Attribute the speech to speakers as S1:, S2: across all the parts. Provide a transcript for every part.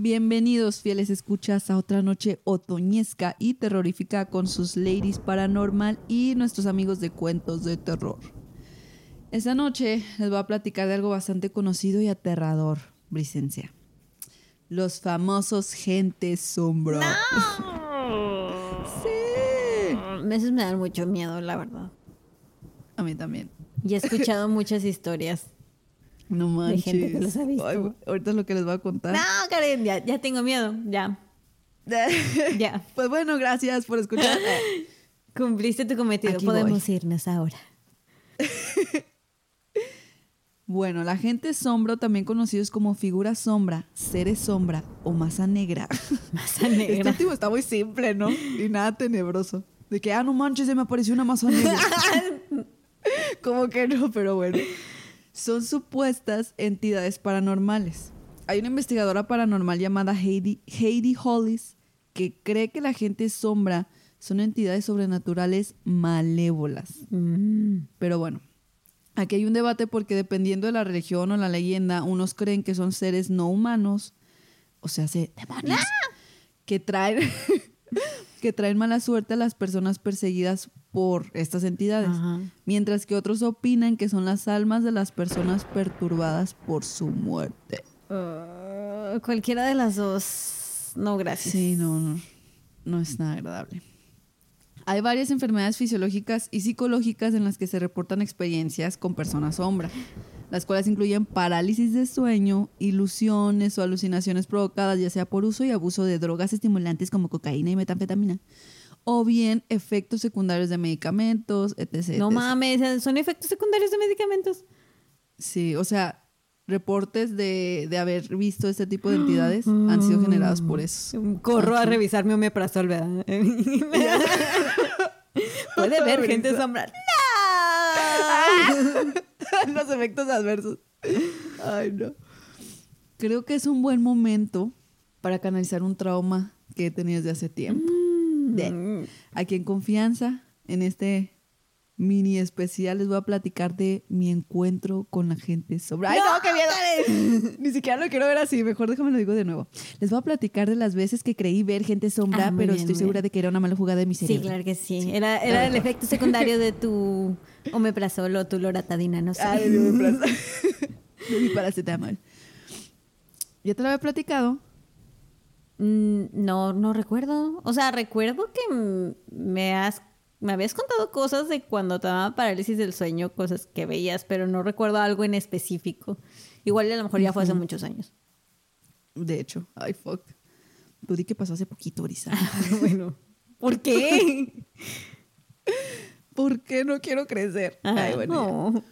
S1: Bienvenidos, fieles escuchas, a otra noche otoñesca y terrorífica con sus ladies paranormal y nuestros amigos de cuentos de terror. Esta noche les voy a platicar de algo bastante conocido y aterrador, Bricencia. Los famosos gentes sombra. sí.
S2: A veces me dan mucho miedo, la verdad.
S1: A mí también.
S2: Y he escuchado muchas historias.
S1: No manches.
S2: De gente que los ha visto.
S1: Ay, ahorita es lo que les voy a contar.
S2: No, Karen, ya, ya tengo miedo. Ya. ya.
S1: Pues bueno, gracias por escuchar.
S2: Cumpliste tu cometido.
S1: Aquí
S2: Podemos irnos ahora.
S1: Bueno, la gente sombra, también conocidos como figura sombra, seres sombra o masa negra.
S2: Masa
S1: Este
S2: negra.
S1: último está muy simple, ¿no? Y nada tenebroso. De que, ah, no manches, se me apareció una masa negra. como que no, pero bueno. Son supuestas entidades paranormales. Hay una investigadora paranormal llamada Heidi, Heidi Hollis que cree que la gente sombra son entidades sobrenaturales malévolas.
S2: Mm.
S1: Pero bueno, aquí hay un debate porque dependiendo de la religión o la leyenda, unos creen que son seres no humanos, o sea, se demonios, que traen que traen mala suerte a las personas perseguidas por estas entidades,
S2: Ajá.
S1: mientras que otros opinan que son las almas de las personas perturbadas por su muerte.
S2: Uh, cualquiera de las dos. No, gracias.
S1: Sí, no, no, no es nada agradable. Hay varias enfermedades fisiológicas y psicológicas en las que se reportan experiencias con personas sombra, las cuales incluyen parálisis de sueño, ilusiones o alucinaciones provocadas ya sea por uso y abuso de drogas estimulantes como cocaína y metanfetamina, o bien efectos secundarios de medicamentos, etc.
S2: No
S1: etc.
S2: mames, son efectos secundarios de medicamentos.
S1: Sí, o sea, reportes de, de haber visto este tipo de entidades han sido generados por eso.
S2: Corro a revisar mi omeprazol, ¿verdad? Puede ver gente sombra. ¡No!
S1: los efectos adversos. Ay, no. Creo que es un buen momento para canalizar un trauma que he tenido desde hace tiempo. De- aquí en confianza, en este mini especial, les voy a platicar de mi encuentro con la gente sobre. ¡Ay, no, qué miedo! Ni siquiera lo quiero ver así, mejor déjame lo digo de nuevo. Les voy a platicar de las veces que creí ver gente sombra,
S2: Ah,
S1: pero
S2: bien,
S1: estoy segura
S2: bien.
S1: de que era una mala jugada de mi
S2: Sí,
S1: cerebro.
S2: claro que sí. Era, era el efecto secundario de tu omeprazol o tu loratadina, no sé.
S1: Ah, de mi paracetamol. Ya te lo había platicado.
S2: No, no recuerdo. O sea, recuerdo que me has me habías contado cosas de cuando te daba parálisis del sueño, cosas que veías, pero no recuerdo algo en específico. Igual a lo mejor ya fue hace muchos años.
S1: De hecho, ay, fuck. Di que pasó hace poquito, Brisa.
S2: bueno, ¿por qué?
S1: ¿Por qué no quiero crecer? Ay, bueno,
S2: no.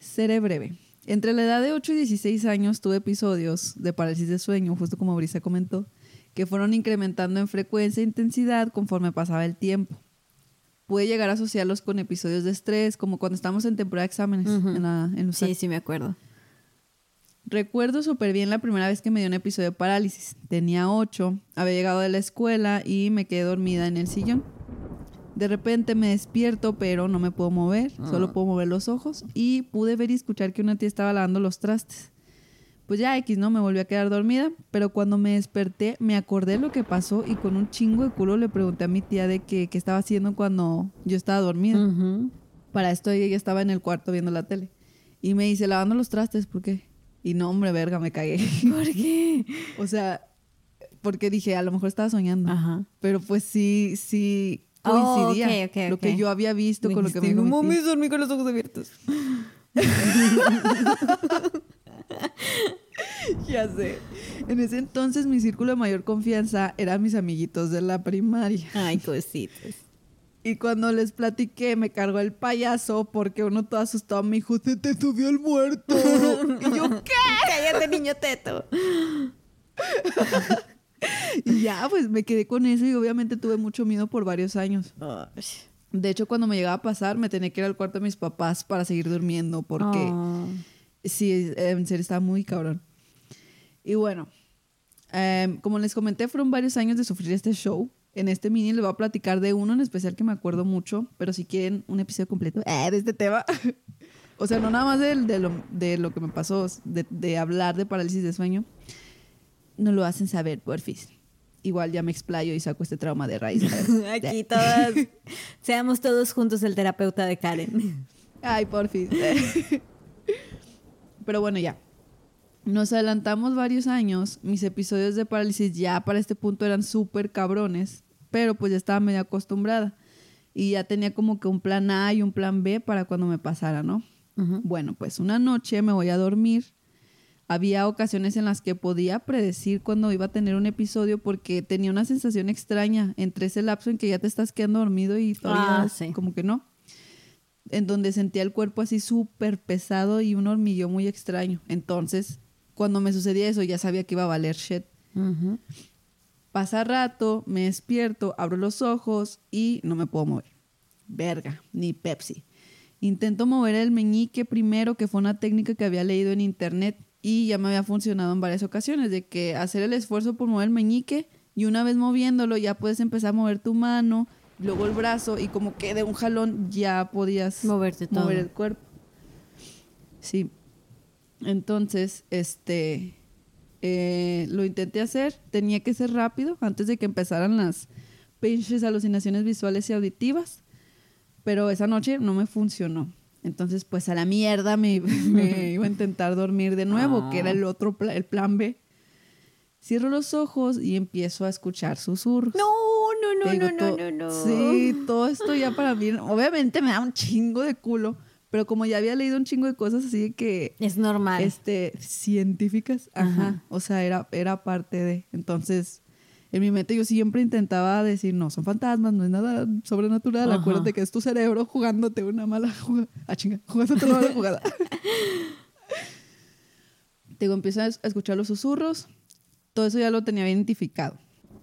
S1: Seré breve. Entre la edad de 8 y 16 años tuve episodios de parálisis de sueño, justo como Brisa comentó, que fueron incrementando en frecuencia e intensidad conforme pasaba el tiempo. Pude llegar a asociarlos con episodios de estrés, como cuando estamos en temporada de exámenes en, la, en
S2: Sí, sí me acuerdo.
S1: Recuerdo súper bien la primera vez que me dio un episodio de parálisis. Tenía ocho, había llegado de la escuela y me quedé dormida en el sillón. De repente me despierto, pero no me puedo mover, solo puedo mover los ojos y pude ver y escuchar que una tía estaba lavando los trastes. Pues ya X, ¿no? Me volví a quedar dormida, pero cuando me desperté me acordé lo que pasó y con un chingo de culo le pregunté a mi tía de que- qué estaba haciendo cuando yo estaba dormida. Para esto ella estaba en el cuarto viendo la tele. Y me dice, lavando los trastes, ¿por qué? Y no, hombre, verga, me cagué.
S2: ¿Por qué?
S1: o sea, porque dije, a lo mejor estaba soñando.
S2: Ajá.
S1: Pero pues sí, sí
S2: Oh,
S1: coincidía. Lo que yo había visto con lo que me dijo
S2: no
S1: mi tía.
S2: mames, dormí con los ojos abiertos.
S1: Ya sé. En ese entonces mi círculo de mayor confianza eran mis amiguitos de la primaria.
S2: Ay, cositas.
S1: Y cuando les platiqué, me cargó el payaso porque uno todo asustado me dijo, se te subió el muerto. y yo, ¿qué?
S2: Cállate, niño teto.
S1: Y ya, pues me quedé con eso y obviamente tuve mucho miedo por varios años. De hecho, cuando me llegaba a pasar, me tenía que ir al cuarto de mis papás para seguir durmiendo porque
S2: Oh.
S1: sí, en serio estaba muy cabrón. Y bueno, em, como les comenté, fueron varios años de sufrir este show. En este mini les voy a platicar de uno en especial que me acuerdo mucho, pero si quieren un episodio completo eh, de este tema. o sea, no nada más de, de lo, de lo que me pasó, de, de hablar de parálisis de sueño. No lo hacen saber, porfis. Igual ya me explayo y saco este trauma de raíz.
S2: Aquí todas, seamos todos juntos el terapeuta de Karen.
S1: Ay, porfis. Pero bueno, ya. Nos adelantamos varios años. Mis episodios de parálisis ya para este punto eran súper cabrones. Pero pues ya estaba medio acostumbrada. Y ya tenía como que un plan A y un plan B para cuando me pasara, ¿no? Bueno, pues una noche me voy a dormir. Había ocasiones en las que podía predecir cuando iba a tener un episodio porque tenía una sensación extraña entre ese lapso en que ya te estás quedando dormido y todavía
S2: Ah, sí.
S1: como que no. En donde sentía el cuerpo así súper pesado y un hormigueo muy extraño. Entonces, cuando me sucedía eso, ya sabía que iba a valer shit. Pasa rato, me despierto, abro los ojos y no me puedo mover. Verga, ni Pepsi. Intento mover el meñique primero, que fue una técnica que había leído en internet y ya me había funcionado en varias ocasiones, de que hacer el esfuerzo por mover el meñique y una vez moviéndolo ya puedes empezar a mover tu mano, luego el brazo y como que de un jalón ya podías
S2: Moverte todo.
S1: mover el cuerpo. Sí. Entonces, este, eh, lo intenté hacer, tenía que ser rápido antes de que empezaran las pinches alucinaciones visuales y auditivas, pero esa noche no me funcionó. Entonces, pues a la mierda me, me iba a intentar dormir de nuevo, que era el otro, pla- el plan B. Cierro los ojos y empiezo a escuchar susurros.
S2: No, no, no,
S1: digo,
S2: no, no, no, no.
S1: Sí, todo esto ya para mí, obviamente me da un chingo de culo, pero como ya había leído un chingo de cosas así que,
S2: Es normal.
S1: este, científicas, ajá,
S2: Ajá.
S1: o sea, era, era parte de, entonces, en mi mente yo siempre intentaba decir, no, son fantasmas, no es nada sobrenatural,
S2: Ajá.
S1: acuérdate que es tu cerebro jugándote una mala jugada, ah, chinga, jugándote una mala jugada. Te digo, empiezo a es- a escuchar los susurros, todo eso ya lo tenía identificado.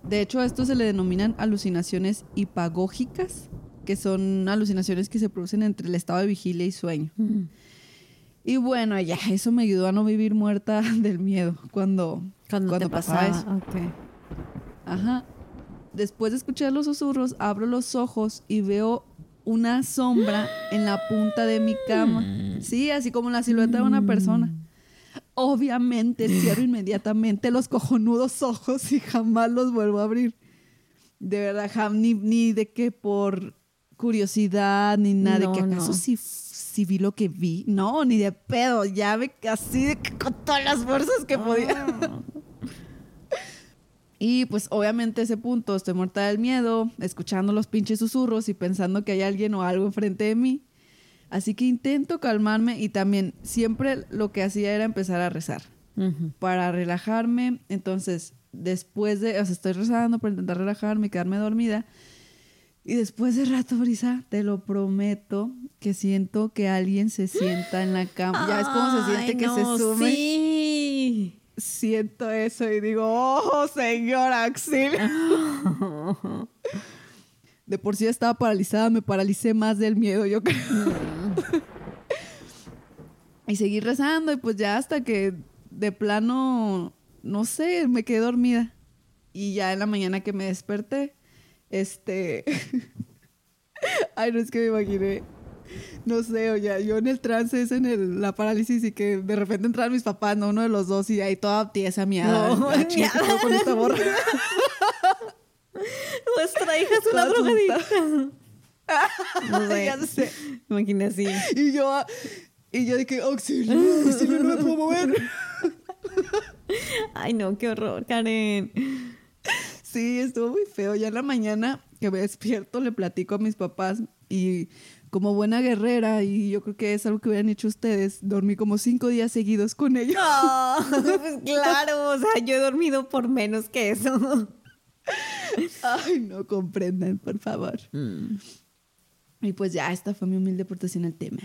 S1: De hecho, a esto se le denominan alucinaciones hipagógicas, que son alucinaciones que se producen entre el estado de vigilia y sueño.
S2: Ujú.
S1: Y bueno, ya, eso me ayudó a no vivir muerta del miedo cuando,
S2: Cuando, te
S1: pasaba
S2: pasaba.
S1: eso.
S2: ok.
S1: Ajá. Después de escuchar los susurros, abro los ojos y veo una sombra en la punta de mi cama. Sí, así como la silueta de una persona. Obviamente cierro inmediatamente los cojonudos ojos y jamás los vuelvo a abrir. De verdad, jam- ni, ni de que por curiosidad, ni nada,
S2: No,
S1: de que acaso
S2: no.
S1: sí, sí vi lo que vi. No, ni de pedo. Ya me así de que con todas las fuerzas que podía. Y pues obviamente ese punto estoy muerta del miedo, escuchando los pinches susurros y pensando que hay alguien o algo enfrente de mí. Así que intento calmarme y también siempre lo que hacía era empezar a rezar para relajarme. Entonces, después de, o sea, estoy rezando para intentar relajarme y quedarme dormida. Y después de rato, Brisa, te lo prometo que siento que alguien se sienta en la cama. Ya es como se siente
S2: Ay,
S1: que
S2: no,
S1: se sube
S2: Sí.
S1: Siento eso y digo, oh, señor auxilio. De por sí estaba paralizada, me paralicé más del miedo, yo creo. y seguí rezando y pues ya hasta que de plano, no sé, me quedé dormida. Y ya en la mañana que me desperté, este... Ay, no es que me imaginé. No sé, oye, yo en el trance es en el- la parálisis y que de repente entran mis papás, no uno de los dos, y ahí toda tiesa miada.
S2: No,
S1: Ah, chinga, ¿qué pedo con esta morra?
S2: Nuestra hija es una drogadicta. No sé.
S1: ya sé.
S2: Así.
S1: Y yo, ah, y yo que, auxilio, auxilio, no me puedo mover.
S2: Ay, no, qué horror, Karen.
S1: Sí, estuvo muy feo. Ya en la mañana que me despierto le platico a mis papás y como buena guerrera, y yo creo que es algo que hubieran hecho ustedes, dormí como cinco días seguidos con ellos.
S2: No, pues claro, o sea, yo he dormido por menos que eso.
S1: Ay, no comprendan, por favor. Y pues ya, esta fue mi humilde aportación al tema.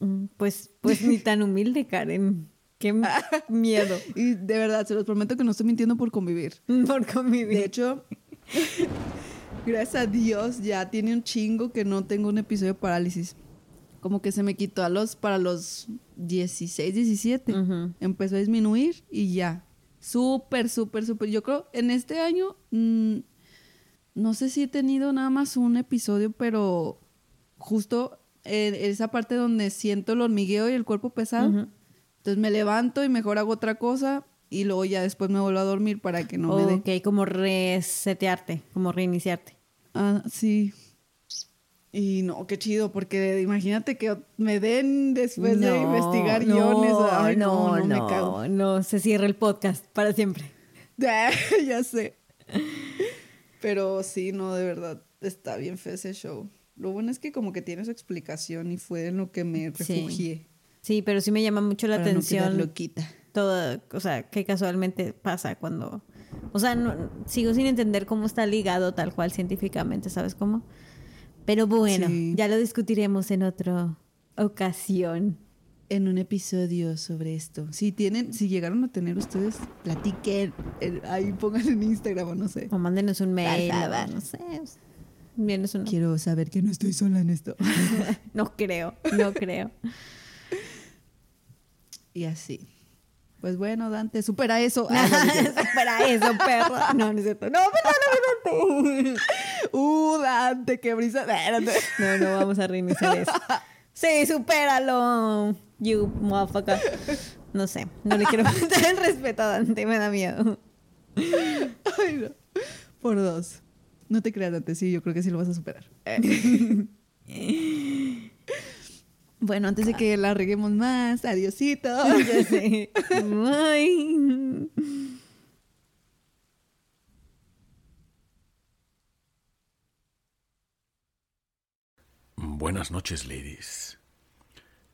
S2: Mm, Pues, pues ni tan humilde, Karen. Qué miedo
S1: Y de verdad, se los prometo que no estoy mintiendo por convivir.
S2: por
S1: De
S2: convivir.
S1: hecho, gracias a Dios, ya tiene un chingo que no tengo un episodio de parálisis. Como que se me quitó a los, para los 16, 17.
S2: Ujú.
S1: Empezó a disminuir y ya. Súper, súper, súper. Yo creo, en este año, mm, no sé si he tenido nada más un episodio, pero justo en esa parte donde siento el hormigueo y el cuerpo pesado.
S2: Ujú.
S1: Entonces me levanto y mejor hago otra cosa y luego ya después me vuelvo a dormir para que no me dé.
S2: Ok, como resetearte, como reiniciarte.
S1: Ah, sí. Y no, qué chido, porque imagínate que me den después de investigar guiones. Ay, no, no, no, me cago.
S2: No, se cierra el podcast para siempre.
S1: ya sé. Pero sí, no, de verdad, está bien feo ese show. Lo bueno es que como que tiene su explicación y fue en lo que me refugié.
S2: Sí, pero sí me llama mucho la atención. No loquita. Todo, o sea, que casualmente pasa cuando... O sea, no, sigo sin entender cómo está ligado tal cual científicamente, ¿sabes cómo? Pero bueno, ya lo discutiremos en otra ocasión.
S1: En un episodio sobre esto. Si tienen, si llegaron a tener ustedes, platiquen. Ahí pongan en Instagram o no sé.
S2: O mándenos un mail. no sé.
S1: Quiero saber que no estoy sola en esto.
S2: no creo, no creo.
S1: y así. Pues bueno, Dante, supera eso.
S2: supera eso, perro. No, no es cierto. No, no,
S1: Dante. Uh, Dante, qué brisa.
S2: No, no, vamos a reiniciar eso. Sí, supéralo. You motherfucker. No sé, no le quiero faltar el respeto a Dante, me da miedo.
S1: Ay, no. Por dos. No te creas, Dante, sí, yo creo que sí lo vas a superar. Bueno, antes de que la reguemos más, adiosito. ya sé. Bye.
S3: Buenas noches, ladies.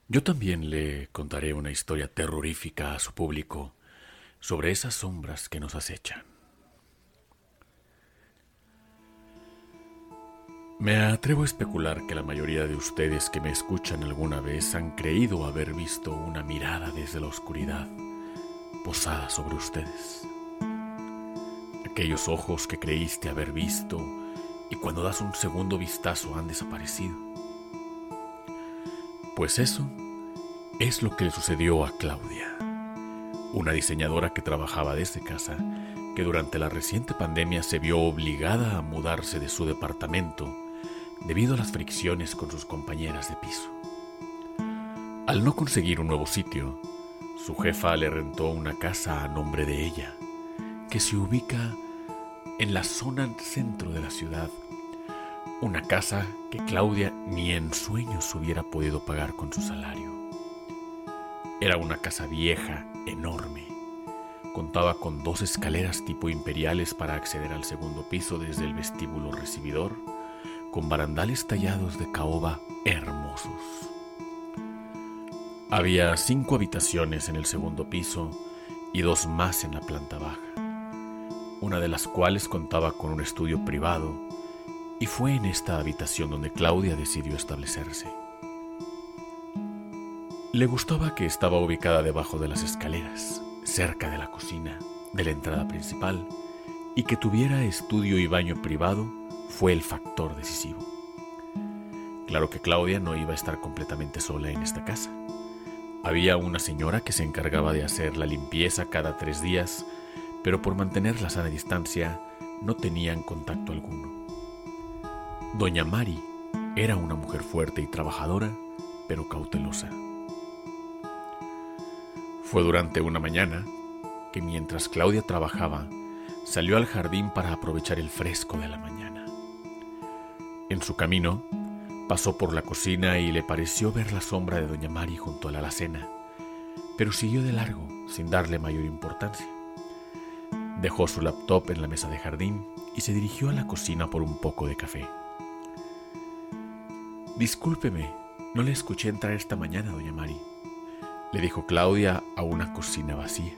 S3: Yo también le contaré una historia terrorífica a su público sobre esas sombras que nos acechan. Me atrevo a especular que la mayoría de ustedes que me escuchan alguna vez han creído haber visto una mirada desde la oscuridad posada sobre ustedes. Aquellos ojos que creíste haber visto y cuando das un segundo vistazo han desaparecido. Pues eso es lo que le sucedió a Claudia, una diseñadora que trabajaba desde casa, que durante la reciente pandemia se vio obligada a mudarse de su departamento debido a las fricciones con sus compañeras de piso. Al no conseguir un nuevo sitio, su jefa le rentó una casa a nombre de ella, que se ubica en la zona centro de la ciudad, una casa que Claudia ni en sueños hubiera podido pagar con su salario. Era una casa vieja, enorme. Contaba con dos escaleras tipo imperiales para acceder al segundo piso desde el vestíbulo recibidor con barandales tallados de caoba hermosos. Había cinco habitaciones en el segundo piso y dos más en la planta baja, una de las cuales contaba con un estudio privado, y fue en esta habitación donde Claudia decidió establecerse. Le gustaba que estaba ubicada debajo de las escaleras, cerca de la cocina, de la entrada principal, y que tuviera estudio y baño privado fue el factor decisivo. Claro que Claudia no iba a estar completamente sola en esta casa. Había una señora que se encargaba de hacer la limpieza cada tres días, pero por mantener la sana distancia no tenían contacto alguno. Doña Mari era una mujer fuerte y trabajadora, pero cautelosa. Fue durante una mañana que mientras Claudia trabajaba, salió al jardín para aprovechar el fresco de la mañana. En su camino, pasó por la cocina y le pareció ver la sombra de doña Mari junto a la alacena, pero siguió de largo sin darle mayor importancia. Dejó su laptop en la mesa de jardín y se dirigió a la cocina por un poco de café. Discúlpeme, no le escuché entrar esta mañana, doña Mari, le dijo Claudia a una cocina vacía.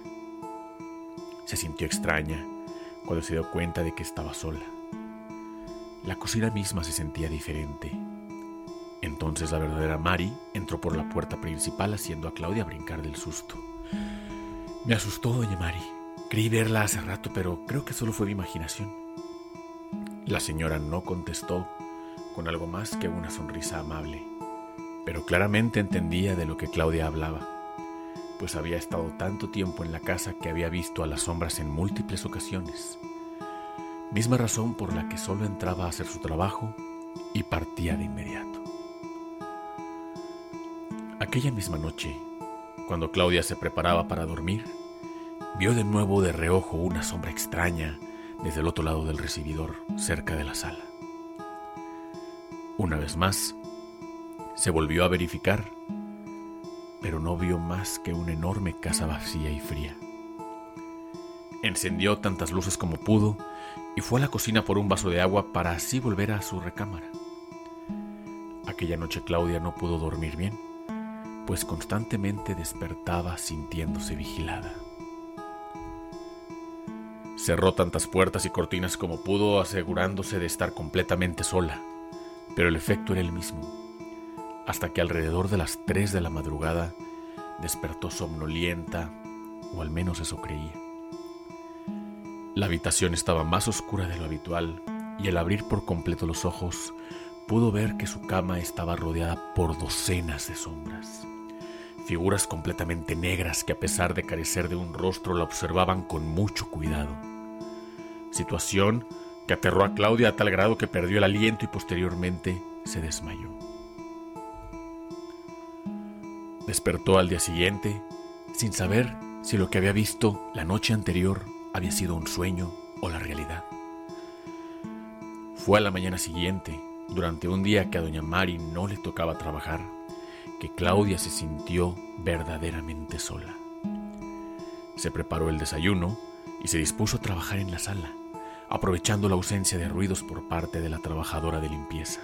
S3: Se sintió extraña cuando se dio cuenta de que estaba sola. La cocina misma se sentía diferente. Entonces la verdadera Mari entró por la puerta principal haciendo a Claudia brincar del susto. Me asustó, doña Mari. Creí verla hace rato, pero creo que solo fue mi imaginación. La señora no contestó con algo más que una sonrisa amable, pero claramente entendía de lo que Claudia hablaba, pues había estado tanto tiempo en la casa que había visto a las sombras en múltiples ocasiones misma razón por la que solo entraba a hacer su trabajo y partía de inmediato. Aquella misma noche, cuando Claudia se preparaba para dormir, vio de nuevo de reojo una sombra extraña desde el otro lado del recibidor, cerca de la sala. Una vez más, se volvió a verificar, pero no vio más que una enorme casa vacía y fría. Encendió tantas luces como pudo y fue a la cocina por un vaso de agua para así volver a su recámara. Aquella noche Claudia no pudo dormir bien, pues constantemente despertaba sintiéndose vigilada. Cerró tantas puertas y cortinas como pudo, asegurándose de estar completamente sola, pero el efecto era el mismo, hasta que alrededor de las 3 de la madrugada despertó somnolienta, o al menos eso creía. La habitación estaba más oscura de lo habitual, y al abrir por completo los ojos, pudo ver que su cama estaba rodeada por docenas de sombras figuras completamente negras que a pesar de carecer de un rostro la observaban con mucho cuidado. Situación que aterró a Claudia a tal grado que perdió el aliento y posteriormente se desmayó. Despertó al día siguiente sin saber si lo que había visto la noche anterior había sido un sueño o la realidad. Fue a la mañana siguiente, durante un día que a doña Mari no le tocaba trabajar, que Claudia se sintió verdaderamente sola. Se preparó el desayuno y se dispuso a trabajar en la sala, aprovechando la ausencia de ruidos por parte de la trabajadora de limpieza.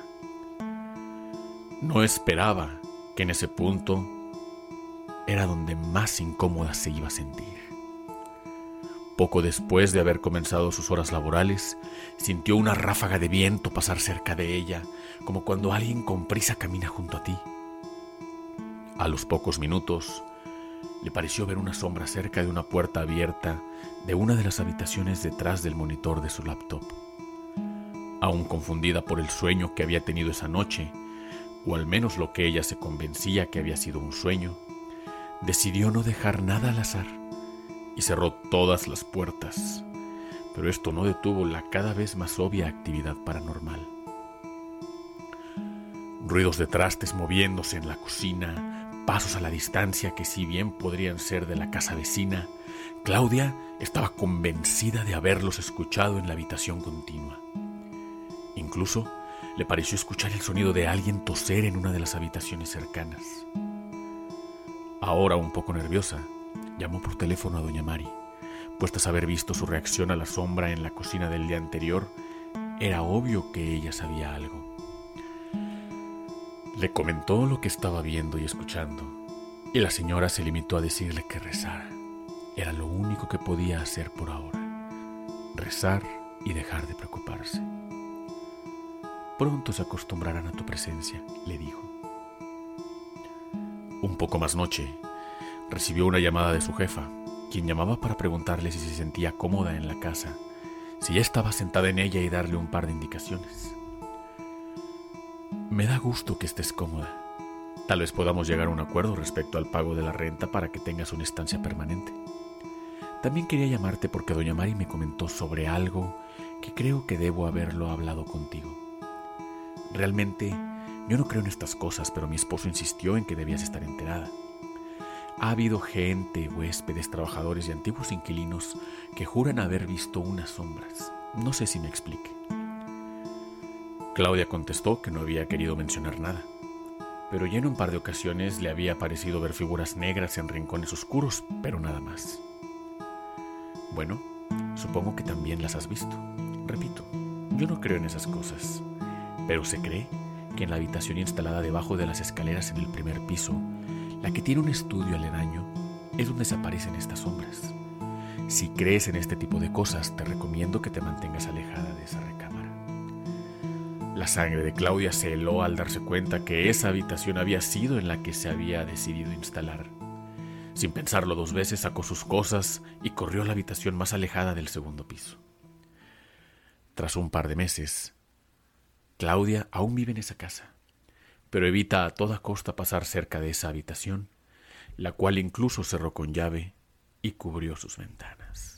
S3: No esperaba que en ese punto era donde más incómoda se iba a sentir. Poco después de haber comenzado sus horas laborales, sintió una ráfaga de viento pasar cerca de ella, como cuando alguien con prisa camina junto a ti. A los pocos minutos, le pareció ver una sombra cerca de una puerta abierta de una de las habitaciones detrás del monitor de su laptop. Aún confundida por el sueño que había tenido esa noche, o al menos lo que ella se convencía que había sido un sueño, decidió no dejar nada al azar y cerró todas las puertas, pero esto no detuvo la cada vez más obvia actividad paranormal. Ruidos de trastes moviéndose en la cocina, pasos a la distancia que si bien podrían ser de la casa vecina, Claudia estaba convencida de haberlos escuchado en la habitación continua. Incluso le pareció escuchar el sonido de alguien toser en una de las habitaciones cercanas. Ahora un poco nerviosa, llamó por teléfono a doña Mari, pues tras haber visto su reacción a la sombra en la cocina del día anterior, era obvio que ella sabía algo. Le comentó lo que estaba viendo y escuchando, y la señora se limitó a decirle que rezara. Era lo único que podía hacer por ahora. Rezar y dejar de preocuparse. Pronto se acostumbrarán a tu presencia, le dijo. Un poco más noche, recibió una llamada de su jefa, quien llamaba para preguntarle si se sentía cómoda en la casa, si ya estaba sentada en ella y darle un par de indicaciones. Me da gusto que estés cómoda. Tal vez podamos llegar a un acuerdo respecto al pago de la renta para que tengas una estancia permanente. También quería llamarte porque doña Mari me comentó sobre algo que creo que debo haberlo hablado contigo. Realmente, yo no creo en estas cosas, pero mi esposo insistió en que debías estar enterada. Ha habido gente, huéspedes, trabajadores y antiguos inquilinos que juran haber visto unas sombras. No sé si me explique. Claudia contestó que no había querido mencionar nada, pero ya en un par de ocasiones le había parecido ver figuras negras en rincones oscuros, pero nada más. Bueno, supongo que también las has visto. Repito, yo no creo en esas cosas, pero se cree que en la habitación instalada debajo de las escaleras en el primer piso, la que tiene un estudio aledaño, es donde se aparecen estas sombras. Si crees en este tipo de cosas, te recomiendo que te mantengas alejada de esa recámara. La sangre de Claudia se heló al darse cuenta que esa habitación había sido en la que se había decidido instalar. Sin pensarlo dos veces, sacó sus cosas y corrió a la habitación más alejada del segundo piso. Tras un par de meses, Claudia aún vive en esa casa, pero evita a toda costa pasar cerca de esa habitación, la cual incluso cerró con llave y cubrió sus ventanas.